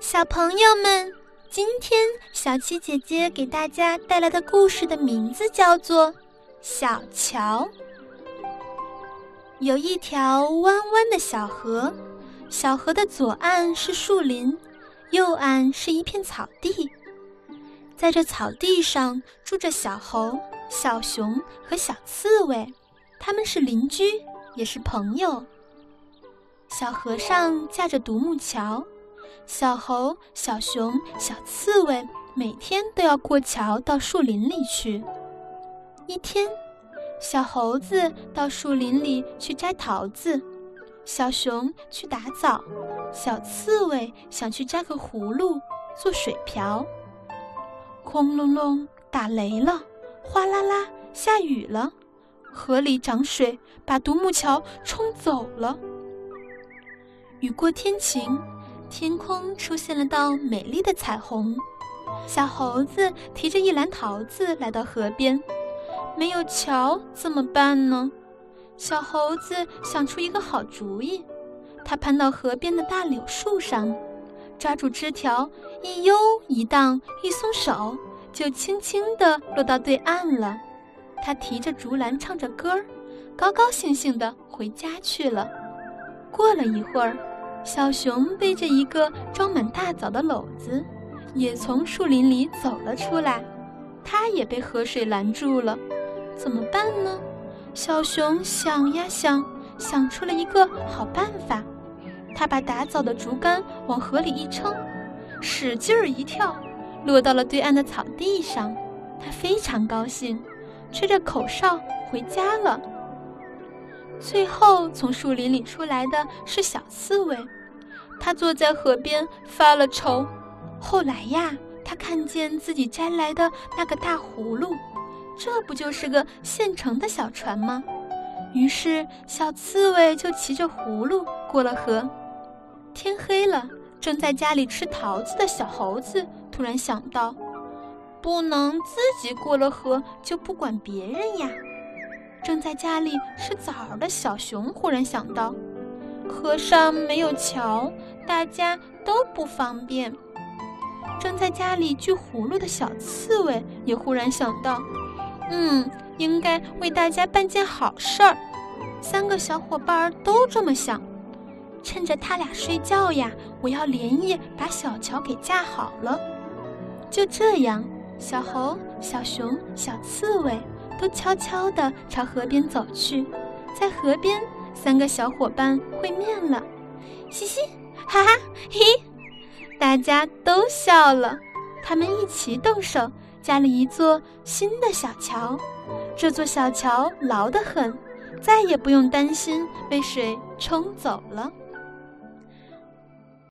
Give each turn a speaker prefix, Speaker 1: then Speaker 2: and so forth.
Speaker 1: 小朋友们，今天小七姐姐给大家带来的故事的名字叫做《小桥》。有一条弯弯的小河，小河的左岸是树林，右岸是一片草地。在这草地上住着小猴、小熊和小刺猬，他们是邻居，也是朋友。小河上架着独木桥。小猴、小熊、小刺猬每天都要过桥到树林里去。一天，小猴子到树林里去摘桃子，小熊去打枣，小刺猬想去摘个葫芦做水瓢。轰隆隆，打雷了，哗啦啦，下雨了，河里涨水，把独木桥冲走了。雨过天晴。天空出现了道美丽的彩虹，小猴子提着一篮桃子来到河边，没有桥怎么办呢？小猴子想出一个好主意，他攀到河边的大柳树上，抓住枝条，一悠一荡，一松手，就轻轻地落到对岸了。他提着竹篮，唱着歌儿，高高兴兴地回家去了。过了一会儿。小熊背着一个装满大枣的篓子，也从树林里走了出来。它也被河水拦住了，怎么办呢？小熊想呀想，想出了一个好办法。它把打枣的竹竿往河里一撑，使劲儿一跳，落到了对岸的草地上。它非常高兴，吹着口哨回家了。最后从树林里出来的是小刺猬，他坐在河边发了愁。后来呀，他看见自己摘来的那个大葫芦，这不就是个现成的小船吗？于是小刺猬就骑着葫芦过了河。天黑了，正在家里吃桃子的小猴子突然想到，不能自己过了河就不管别人呀。正在家里吃枣儿的小熊忽然想到，河上没有桥，大家都不方便。正在家里锯葫芦的小刺猬也忽然想到，嗯，应该为大家办件好事儿。三个小伙伴都这么想，趁着他俩睡觉呀，我要连夜把小桥给架好了。就这样，小猴、小熊、小刺猬。都悄悄地朝河边走去，在河边，三个小伙伴会面了，嘻嘻，哈哈，嘿，大家都笑了。他们一起动手架了一座新的小桥，这座小桥牢得很，再也不用担心被水冲走了。